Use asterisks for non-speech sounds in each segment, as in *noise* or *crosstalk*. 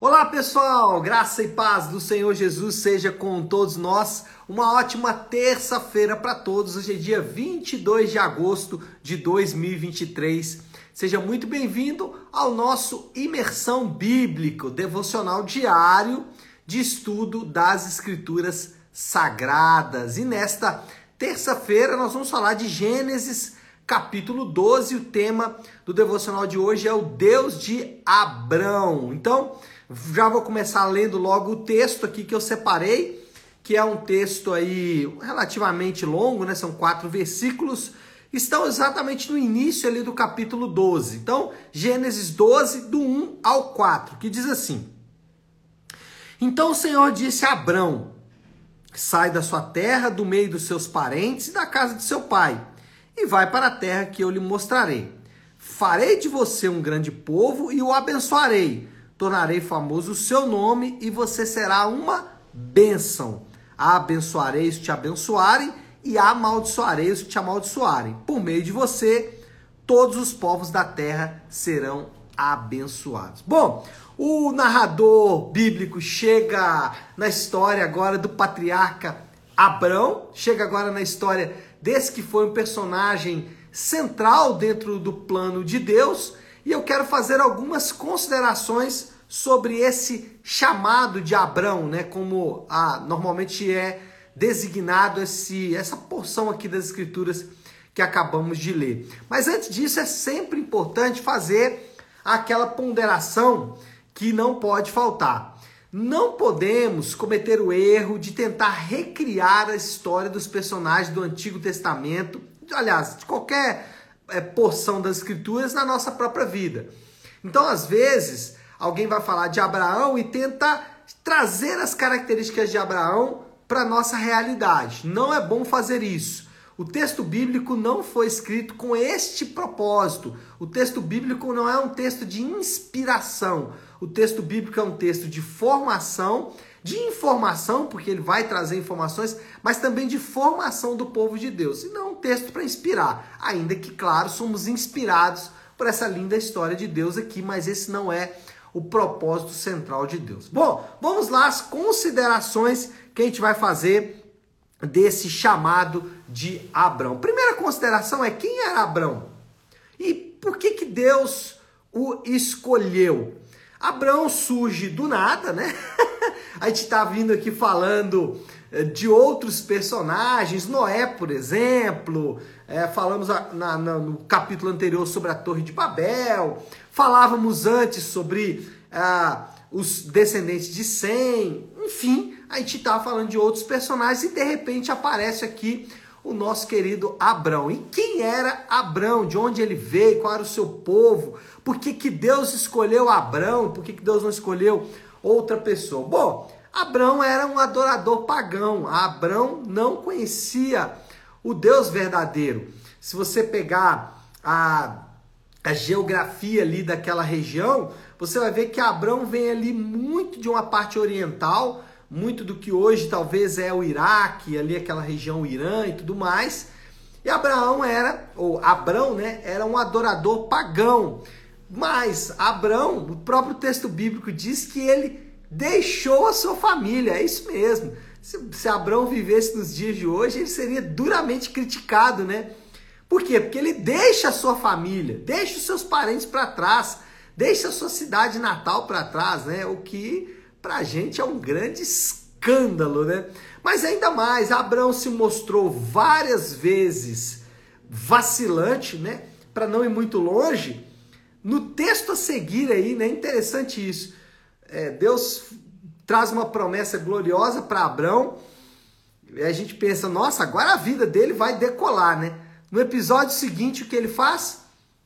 Olá pessoal, graça e paz do Senhor Jesus seja com todos nós. Uma ótima terça-feira para todos. Hoje é dia 22 de agosto de 2023. Seja muito bem-vindo ao nosso Imersão Bíblico, devocional diário de estudo das Escrituras Sagradas. E nesta terça-feira nós vamos falar de Gênesis capítulo 12. O tema do devocional de hoje é o Deus de Abrão. Então, já vou começar lendo logo o texto aqui que eu separei, que é um texto aí relativamente longo, né? São quatro versículos. Estão exatamente no início ali do capítulo 12. Então, Gênesis 12, do 1 ao 4, que diz assim: Então o Senhor disse a Abrão: Sai da sua terra, do meio dos seus parentes e da casa de seu pai, e vai para a terra que eu lhe mostrarei. Farei de você um grande povo e o abençoarei tornarei famoso o seu nome e você será uma bênção. Abençoarei os que te abençoarem e amaldiçoarei os que te amaldiçoarem. Por meio de você, todos os povos da terra serão abençoados. Bom, o narrador bíblico chega na história agora do patriarca Abrão, chega agora na história desse que foi um personagem central dentro do plano de Deus e eu quero fazer algumas considerações sobre esse chamado de Abrão, né, como a, normalmente é designado esse, essa porção aqui das escrituras que acabamos de ler. Mas antes disso é sempre importante fazer aquela ponderação que não pode faltar. Não podemos cometer o erro de tentar recriar a história dos personagens do Antigo Testamento, aliás, de qualquer é, porção das escrituras na nossa própria vida. Então, às vezes, alguém vai falar de Abraão e tenta trazer as características de Abraão para a nossa realidade. Não é bom fazer isso. O texto bíblico não foi escrito com este propósito. O texto bíblico não é um texto de inspiração. O texto bíblico é um texto de formação de informação, porque ele vai trazer informações, mas também de formação do povo de Deus. E não um texto para inspirar, ainda que, claro, somos inspirados por essa linda história de Deus aqui, mas esse não é o propósito central de Deus. Bom, vamos lá as considerações que a gente vai fazer desse chamado de Abrão. Primeira consideração é quem era Abrão? E por que que Deus o escolheu? Abrão surge do nada, né? *laughs* a gente está vindo aqui falando eh, de outros personagens, Noé, por exemplo, é, falamos na, na, no capítulo anterior sobre a Torre de Babel, falávamos antes sobre ah, os descendentes de Sem, enfim, a gente estava falando de outros personagens e de repente aparece aqui o nosso querido Abrão. E quem era Abrão? De onde ele veio? Qual era o seu povo? Por que, que Deus escolheu Abrão? Por que, que Deus não escolheu outra pessoa? Bom, Abrão era um adorador pagão. Abrão não conhecia o Deus verdadeiro. Se você pegar a, a geografia ali daquela região, você vai ver que Abrão vem ali muito de uma parte oriental, muito do que hoje talvez é o Iraque, ali aquela região Irã e tudo mais. E Abraão era, ou Abrão, né, era um adorador pagão. Mas Abrão, o próprio texto bíblico diz que ele deixou a sua família, é isso mesmo. Se, se Abrão vivesse nos dias de hoje, ele seria duramente criticado, né? Por quê? Porque ele deixa a sua família, deixa os seus parentes para trás, deixa a sua cidade natal para trás, né? O que para a gente é um grande escândalo, né? Mas ainda mais, Abraão se mostrou várias vezes vacilante, né? Para não ir muito longe. No texto a seguir aí, né? Interessante isso. É, Deus traz uma promessa gloriosa para Abraão. E a gente pensa, nossa, agora a vida dele vai decolar, né? No episódio seguinte, o que ele faz?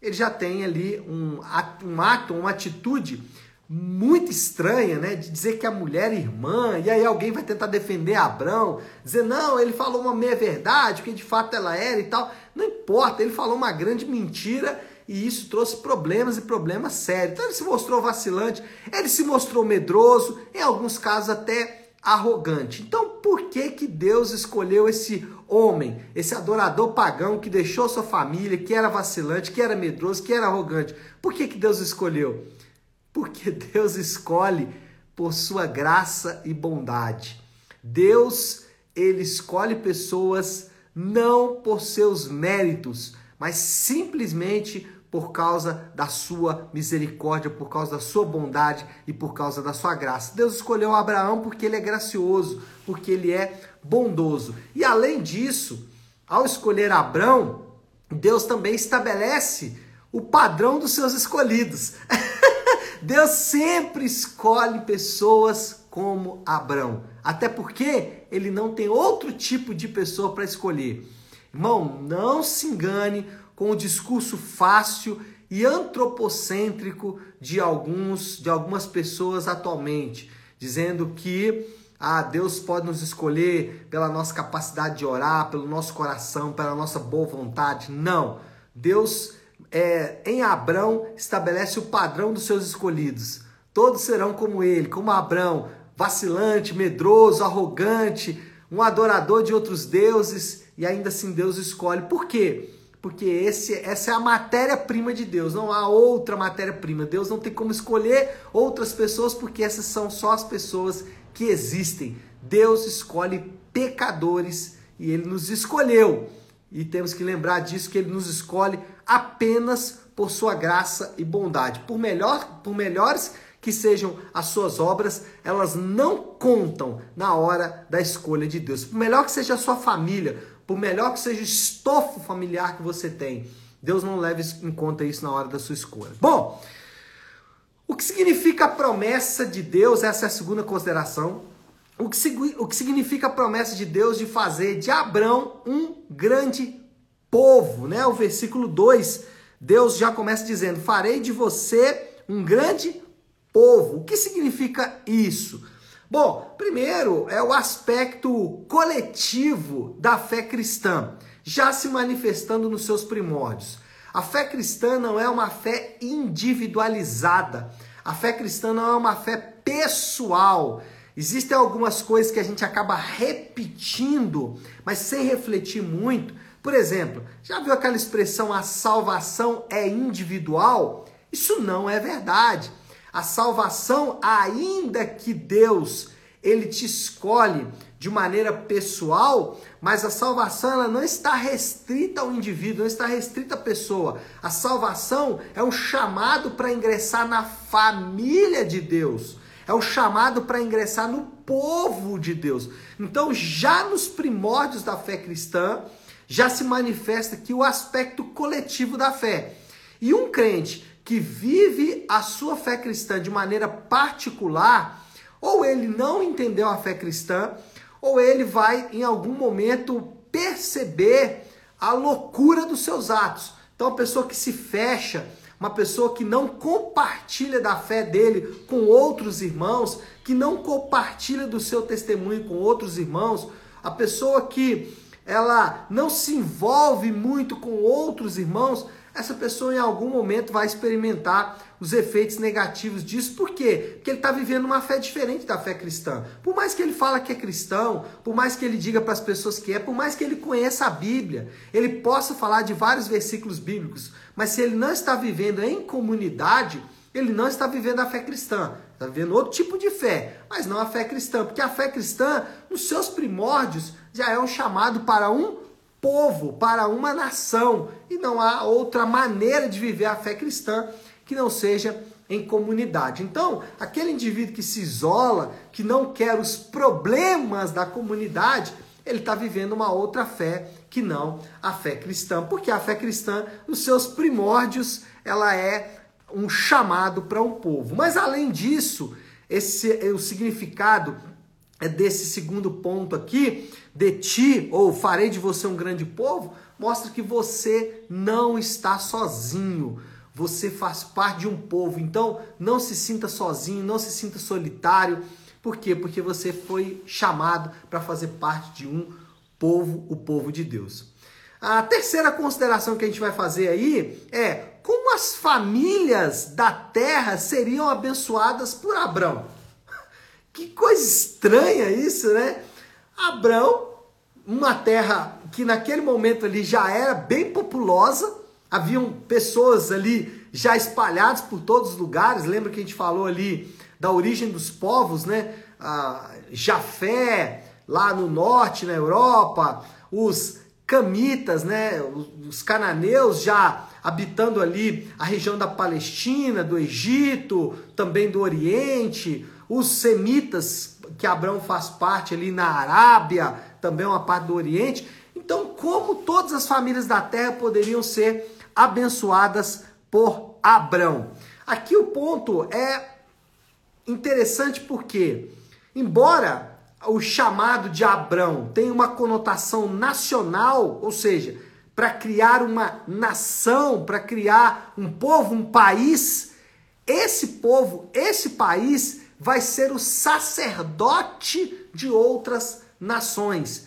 Ele já tem ali um um ato uma atitude muito estranha, né? De dizer que a mulher é irmã, e aí alguém vai tentar defender Abrão, dizer, não, ele falou uma meia-verdade, que de fato ela era e tal. Não importa, ele falou uma grande mentira e isso trouxe problemas e problemas sérios. Então ele se mostrou vacilante, ele se mostrou medroso, em alguns casos até arrogante. Então por que que Deus escolheu esse homem, esse adorador pagão que deixou sua família, que era vacilante, que era medroso, que era arrogante? Por que que Deus escolheu? Porque Deus escolhe por sua graça e bondade. Deus, ele escolhe pessoas não por seus méritos, mas simplesmente por causa da sua misericórdia, por causa da sua bondade e por causa da sua graça. Deus escolheu Abraão porque ele é gracioso, porque ele é bondoso. E além disso, ao escolher Abraão, Deus também estabelece o padrão dos seus escolhidos. *laughs* Deus sempre escolhe pessoas como Abraão, até porque ele não tem outro tipo de pessoa para escolher. Irmão, não se engane com o discurso fácil e antropocêntrico de alguns de algumas pessoas atualmente, dizendo que ah, Deus pode nos escolher pela nossa capacidade de orar, pelo nosso coração, pela nossa boa vontade. Não. Deus é, em Abrão estabelece o padrão dos seus escolhidos. Todos serão como ele, como Abrão, vacilante, medroso, arrogante, um adorador de outros deuses, e ainda assim Deus escolhe. Por quê? Porque esse, essa é a matéria-prima de Deus, não há outra matéria-prima. Deus não tem como escolher outras pessoas, porque essas são só as pessoas que existem. Deus escolhe pecadores e ele nos escolheu. E temos que lembrar disso que ele nos escolhe apenas por sua graça e bondade. Por melhor, por melhores que sejam as suas obras, elas não contam na hora da escolha de Deus. Por melhor que seja a sua família, por melhor que seja o estofo familiar que você tem, Deus não leva em conta isso na hora da sua escolha. Bom, o que significa a promessa de Deus? Essa é a segunda consideração. O que, o que significa a promessa de Deus de fazer de Abrão um grande povo, né? O versículo 2, Deus já começa dizendo: "Farei de você um grande povo". O que significa isso? Bom, primeiro é o aspecto coletivo da fé cristã, já se manifestando nos seus primórdios. A fé cristã não é uma fé individualizada. A fé cristã não é uma fé pessoal. Existem algumas coisas que a gente acaba repetindo, mas sem refletir muito. Por exemplo, já viu aquela expressão a salvação é individual? Isso não é verdade. A salvação, ainda que Deus ele te escolhe de maneira pessoal, mas a salvação ela não está restrita ao indivíduo, não está restrita à pessoa. A salvação é um chamado para ingressar na família de Deus é o chamado para ingressar no povo de Deus. Então, já nos primórdios da fé cristã, já se manifesta aqui o aspecto coletivo da fé. E um crente que vive a sua fé cristã de maneira particular, ou ele não entendeu a fé cristã, ou ele vai em algum momento perceber a loucura dos seus atos. Então, a pessoa que se fecha uma pessoa que não compartilha da fé dele com outros irmãos, que não compartilha do seu testemunho com outros irmãos, a pessoa que ela não se envolve muito com outros irmãos, essa pessoa em algum momento vai experimentar os efeitos negativos disso. Por quê? Porque ele está vivendo uma fé diferente da fé cristã. Por mais que ele fala que é cristão, por mais que ele diga para as pessoas que é, por mais que ele conheça a Bíblia, ele possa falar de vários versículos bíblicos, mas se ele não está vivendo em comunidade, ele não está vivendo a fé cristã. Está vivendo outro tipo de fé, mas não a fé cristã, porque a fé cristã, nos seus primórdios, já é um chamado para um povo, para uma nação. E não há outra maneira de viver a fé cristã que não seja em comunidade. Então, aquele indivíduo que se isola, que não quer os problemas da comunidade, ele está vivendo uma outra fé que não a fé cristã, porque a fé cristã, nos seus primórdios, ela é um chamado para um povo. Mas além disso, esse o significado é desse segundo ponto aqui, de ti ou farei de você um grande povo, mostra que você não está sozinho. Você faz parte de um povo, então não se sinta sozinho, não se sinta solitário. Por quê? Porque você foi chamado para fazer parte de um povo, o povo de Deus. A terceira consideração que a gente vai fazer aí é como as famílias da terra seriam abençoadas por Abraão. Que coisa estranha isso, né? Abraão, uma terra que naquele momento ali já era bem populosa, haviam pessoas ali já espalhados por todos os lugares. Lembra que a gente falou ali da origem dos povos, né? Ah, Jafé, lá no norte, na Europa, os camitas, né? Os cananeus já habitando ali a região da Palestina, do Egito, também do Oriente, os semitas, que Abraão faz parte ali na Arábia, também uma parte do Oriente. Então, como todas as famílias da terra poderiam ser abençoadas por Abraão? Aqui o ponto é interessante porque, embora o chamado de Abraão tenha uma conotação nacional, ou seja, para criar uma nação, para criar um povo, um país, esse povo, esse país vai ser o sacerdote de outras nações.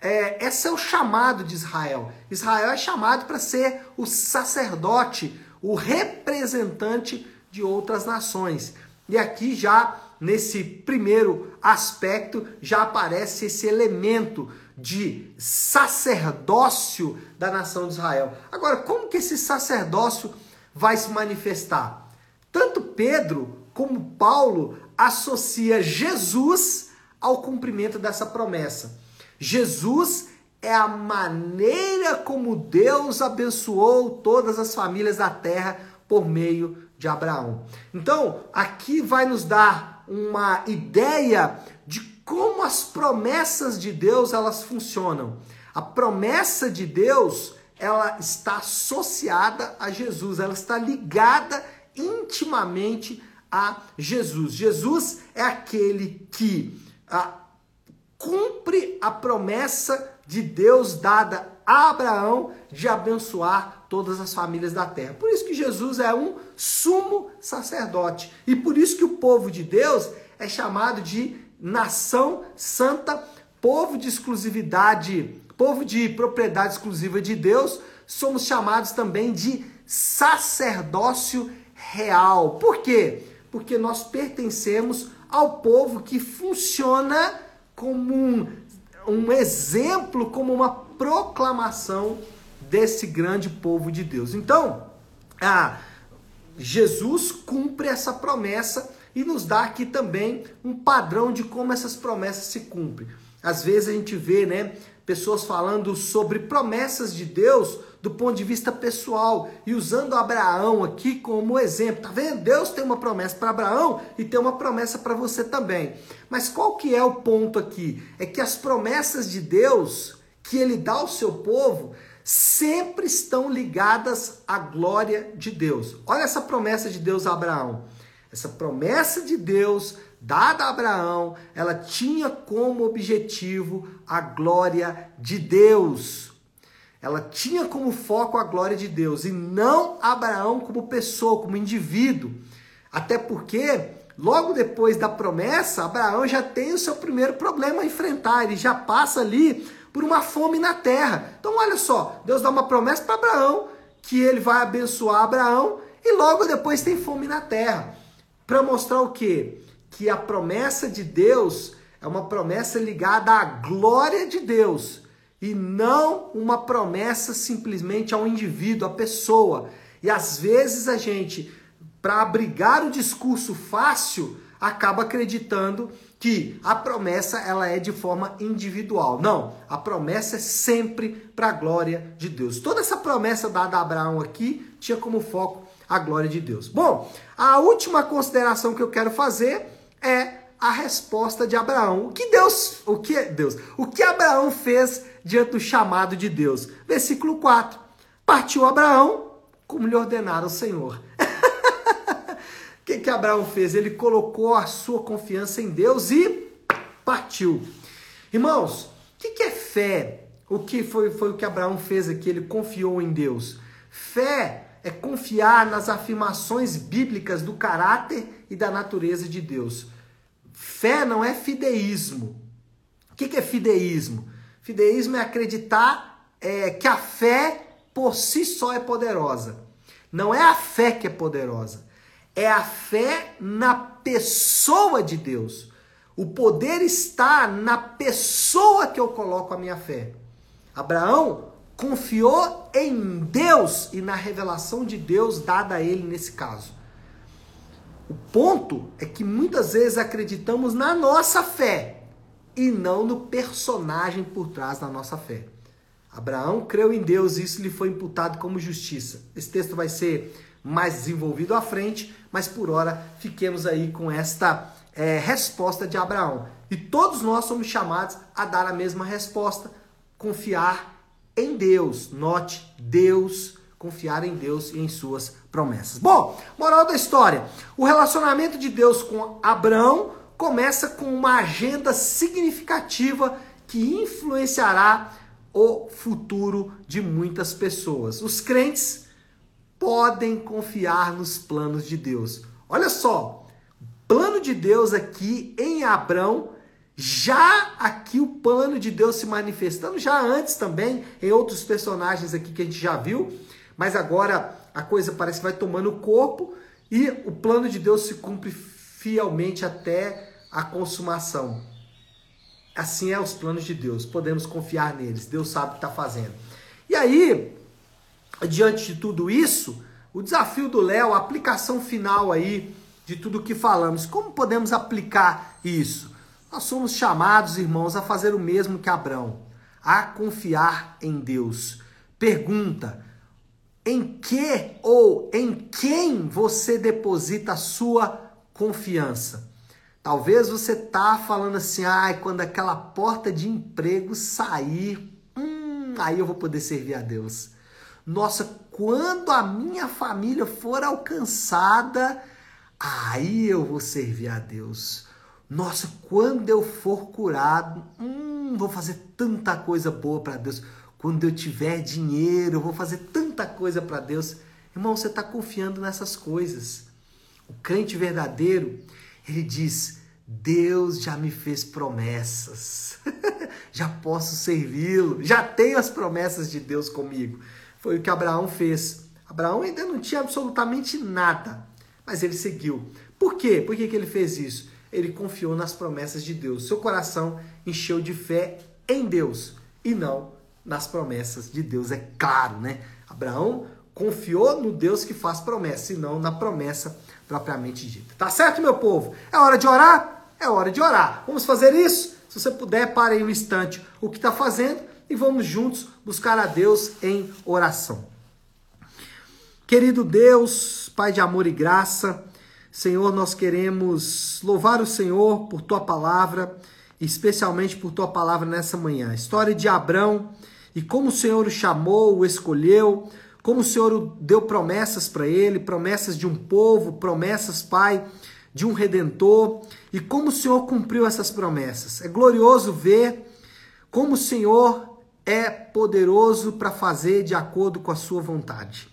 É, esse é o chamado de Israel. Israel é chamado para ser o sacerdote, o representante de outras nações. E aqui já nesse primeiro aspecto já aparece esse elemento de sacerdócio da nação de Israel. Agora, como que esse sacerdócio vai se manifestar? Tanto Pedro como Paulo associa Jesus ao cumprimento dessa promessa. Jesus é a maneira como Deus abençoou todas as famílias da terra por meio de Abraão. Então, aqui vai nos dar uma ideia de como as promessas de Deus elas funcionam. A promessa de Deus, ela está associada a Jesus, ela está ligada intimamente a Jesus. Jesus é aquele que ah, cumpre a promessa de Deus dada a Abraão de abençoar todas as famílias da terra. Por isso que Jesus é um sumo sacerdote. E por isso que o povo de Deus é chamado de nação santa, povo de exclusividade, povo de propriedade exclusiva de Deus. Somos chamados também de sacerdócio real. Por quê? Porque nós pertencemos ao povo que funciona como um, um exemplo, como uma proclamação desse grande povo de Deus. Então, Jesus cumpre essa promessa e nos dá aqui também um padrão de como essas promessas se cumprem. Às vezes a gente vê, né, pessoas falando sobre promessas de Deus do ponto de vista pessoal e usando Abraão aqui como exemplo. Tá vendo? Deus tem uma promessa para Abraão e tem uma promessa para você também. Mas qual que é o ponto aqui? É que as promessas de Deus que ele dá ao seu povo sempre estão ligadas à glória de Deus. Olha essa promessa de Deus a Abraão. Essa promessa de Deus dada a Abraão, ela tinha como objetivo a glória de Deus. Ela tinha como foco a glória de Deus e não Abraão como pessoa, como indivíduo. Até porque, logo depois da promessa, Abraão já tem o seu primeiro problema a enfrentar. Ele já passa ali por uma fome na terra. Então, olha só: Deus dá uma promessa para Abraão que ele vai abençoar Abraão e logo depois tem fome na terra. Para mostrar o quê? Que a promessa de Deus é uma promessa ligada à glória de Deus e não uma promessa simplesmente a um indivíduo, a pessoa. E às vezes a gente, para abrigar o discurso fácil, acaba acreditando que a promessa ela é de forma individual. Não, a promessa é sempre para a glória de Deus. Toda essa promessa dada a Abraão aqui tinha como foco a glória de Deus. Bom, a última consideração que eu quero fazer é a resposta de Abraão. O que Deus, o que Deus, o que Abraão fez diante do chamado de Deus? Versículo 4. Partiu Abraão como lhe ordenara o Senhor. O *laughs* que, que Abraão fez? Ele colocou a sua confiança em Deus e partiu. Irmãos, o que, que é fé? O que foi, foi o que Abraão fez aqui? Ele confiou em Deus. Fé é confiar nas afirmações bíblicas do caráter e da natureza de Deus. Fé não é fideísmo. O que é fideísmo? Fideísmo é acreditar é, que a fé por si só é poderosa. Não é a fé que é poderosa, é a fé na pessoa de Deus. O poder está na pessoa que eu coloco a minha fé. Abraão confiou em Deus e na revelação de Deus dada a ele nesse caso. O ponto é que muitas vezes acreditamos na nossa fé e não no personagem por trás da nossa fé. Abraão creu em Deus e isso lhe foi imputado como justiça. Esse texto vai ser mais desenvolvido à frente, mas por hora fiquemos aí com esta é, resposta de Abraão. E todos nós somos chamados a dar a mesma resposta, confiar em Deus. Note, Deus, confiar em Deus e em suas promessas. Bom, moral da história: o relacionamento de Deus com Abraão começa com uma agenda significativa que influenciará o futuro de muitas pessoas. Os crentes podem confiar nos planos de Deus. Olha só, plano de Deus aqui em Abraão, já aqui o plano de Deus se manifestando, já antes também, em outros personagens aqui que a gente já viu, mas agora a coisa parece que vai tomando corpo e o plano de Deus se cumpre fielmente até a consumação. Assim é os planos de Deus, podemos confiar neles, Deus sabe o que está fazendo. E aí, diante de tudo isso, o desafio do Léo, a aplicação final aí de tudo que falamos, como podemos aplicar isso? Nós somos chamados, irmãos, a fazer o mesmo que Abraão, a confiar em Deus. Pergunta: em que ou em quem você deposita a sua confiança? Talvez você tá falando assim, ai, quando aquela porta de emprego sair, hum, aí eu vou poder servir a Deus. Nossa, quando a minha família for alcançada, aí eu vou servir a Deus. Nossa, quando eu for curado, hum, vou fazer tanta coisa boa para Deus. Quando eu tiver dinheiro, eu vou fazer tanta coisa para Deus. Irmão, você está confiando nessas coisas. O crente verdadeiro, ele diz: Deus já me fez promessas, *laughs* já posso servi-lo, já tenho as promessas de Deus comigo. Foi o que Abraão fez. Abraão ainda não tinha absolutamente nada, mas ele seguiu. Por quê? Por que, que ele fez isso? Ele confiou nas promessas de Deus. Seu coração encheu de fé em Deus e não nas promessas de Deus, é claro, né? Abraão confiou no Deus que faz promessa e não na promessa propriamente dita. Tá certo, meu povo? É hora de orar? É hora de orar. Vamos fazer isso? Se você puder, pare aí um instante o que está fazendo e vamos juntos buscar a Deus em oração. Querido Deus, Pai de amor e graça, Senhor, nós queremos louvar o Senhor por tua palavra, especialmente por tua palavra nessa manhã. História de Abrão e como o Senhor o chamou, o escolheu, como o Senhor deu promessas para ele, promessas de um povo, promessas, Pai, de um redentor, e como o Senhor cumpriu essas promessas. É glorioso ver como o Senhor é poderoso para fazer de acordo com a sua vontade.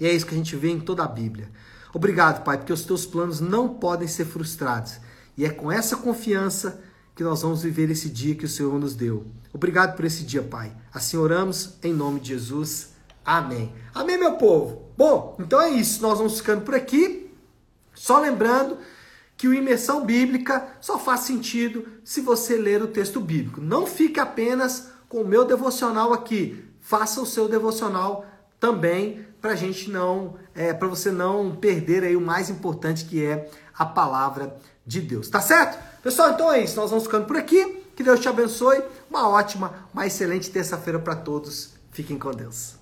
E é isso que a gente vê em toda a Bíblia. Obrigado, Pai, porque os teus planos não podem ser frustrados. E é com essa confiança que nós vamos viver esse dia que o Senhor nos deu. Obrigado por esse dia, Pai. Assim oramos em nome de Jesus. Amém. Amém, meu povo. Bom, então é isso. Nós vamos ficando por aqui. Só lembrando que o imersão bíblica só faz sentido se você ler o texto bíblico. Não fique apenas com o meu devocional aqui. Faça o seu devocional também para gente não, é, para você não perder aí o mais importante que é a palavra de Deus. Tá certo? Pessoal, então é isso. Nós vamos ficando por aqui. Que Deus te abençoe. Uma ótima, uma excelente terça-feira para todos. Fiquem com Deus.